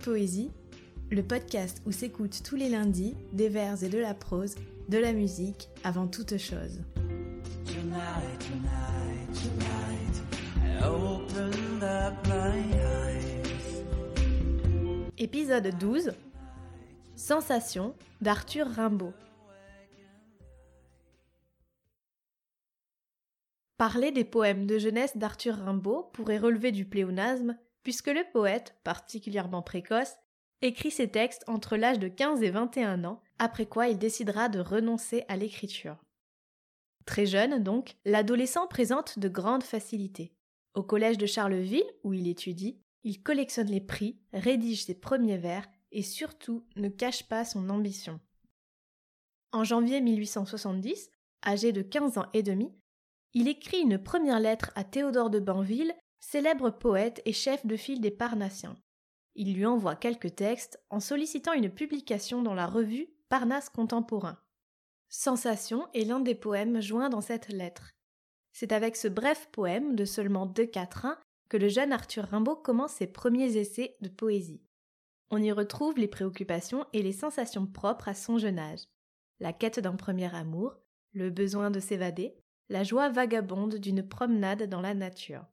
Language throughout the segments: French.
Poésie, le podcast où s'écoutent tous les lundis des vers et de la prose, de la musique avant toute chose. Tonight, tonight, tonight, I opened up my eyes. Épisode 12 Sensation d'Arthur Rimbaud. Parler des poèmes de jeunesse d'Arthur Rimbaud pourrait relever du pléonasme, puisque le poète, particulièrement précoce, écrit ses textes entre l'âge de 15 et 21 ans, après quoi il décidera de renoncer à l'écriture. Très jeune, donc, l'adolescent présente de grandes facilités. Au collège de Charleville, où il étudie, il collectionne les prix, rédige ses premiers vers et surtout ne cache pas son ambition. En janvier 1870, âgé de 15 ans et demi, il écrit une première lettre à Théodore de Banville, célèbre poète et chef de file des Parnassiens. Il lui envoie quelques textes en sollicitant une publication dans la revue Parnasse contemporain. Sensation est l'un des poèmes joints dans cette lettre. C'est avec ce bref poème de seulement deux quatrains que le jeune Arthur Rimbaud commence ses premiers essais de poésie. On y retrouve les préoccupations et les sensations propres à son jeune âge. La quête d'un premier amour, le besoin de s'évader, la joie vagabonde d'une promenade dans la nature.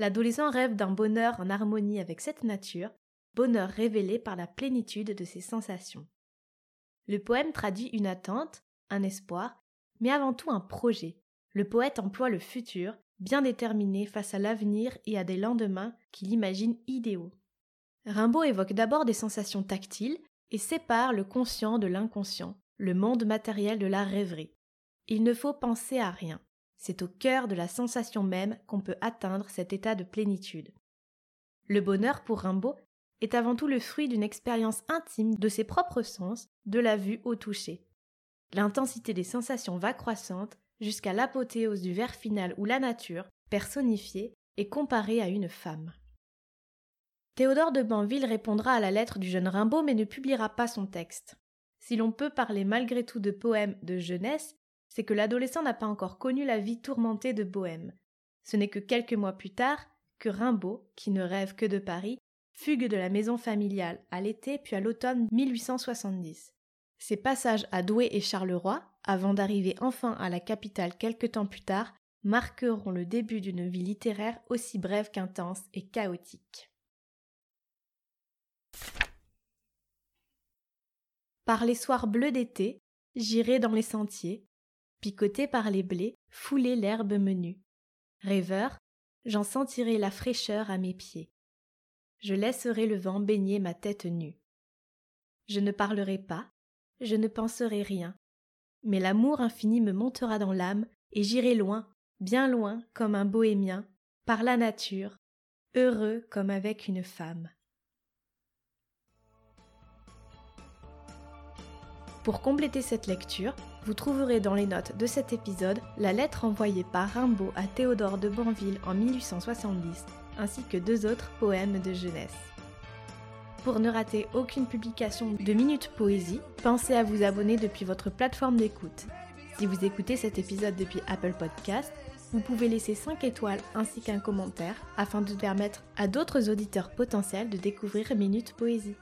L'adolescent rêve d'un bonheur en harmonie avec cette nature, bonheur révélé par la plénitude de ses sensations. Le poème traduit une attente, un espoir, mais avant tout un projet. Le poète emploie le futur, bien déterminé face à l'avenir et à des lendemains qu'il imagine idéaux. Rimbaud évoque d'abord des sensations tactiles et sépare le conscient de l'inconscient, le monde matériel de la rêverie. Il ne faut penser à rien. C'est au cœur de la sensation même qu'on peut atteindre cet état de plénitude. Le bonheur pour Rimbaud est avant tout le fruit d'une expérience intime de ses propres sens, de la vue au toucher. L'intensité des sensations va croissante jusqu'à l'apothéose du vers final où la nature, personnifiée, est comparée à une femme. Théodore de Banville répondra à la lettre du jeune Rimbaud mais ne publiera pas son texte. Si l'on peut parler malgré tout de poèmes de jeunesse, c'est que l'adolescent n'a pas encore connu la vie tourmentée de Bohême. Ce n'est que quelques mois plus tard que Rimbaud, qui ne rêve que de Paris, fugue de la maison familiale à l'été puis à l'automne 1870. Ses passages à Douai et Charleroi, avant d'arriver enfin à la capitale quelque temps plus tard, marqueront le début d'une vie littéraire aussi brève qu'intense et chaotique. Par les soirs bleus d'été, j'irai dans les sentiers, picoté par les blés, fouler l'herbe menue. Rêveur, j'en sentirai la fraîcheur à mes pieds. Je laisserai le vent baigner ma tête nue. Je ne parlerai pas, je ne penserai rien, mais l'amour infini me montera dans l'âme et j'irai loin, bien loin, comme un bohémien, par la nature, heureux comme avec une femme. Pour compléter cette lecture, vous trouverez dans les notes de cet épisode la lettre envoyée par Rimbaud à Théodore de Banville en 1870, ainsi que deux autres poèmes de jeunesse. Pour ne rater aucune publication de Minute Poésie, pensez à vous abonner depuis votre plateforme d'écoute. Si vous écoutez cet épisode depuis Apple Podcast, vous pouvez laisser 5 étoiles ainsi qu'un commentaire afin de permettre à d'autres auditeurs potentiels de découvrir Minute Poésie.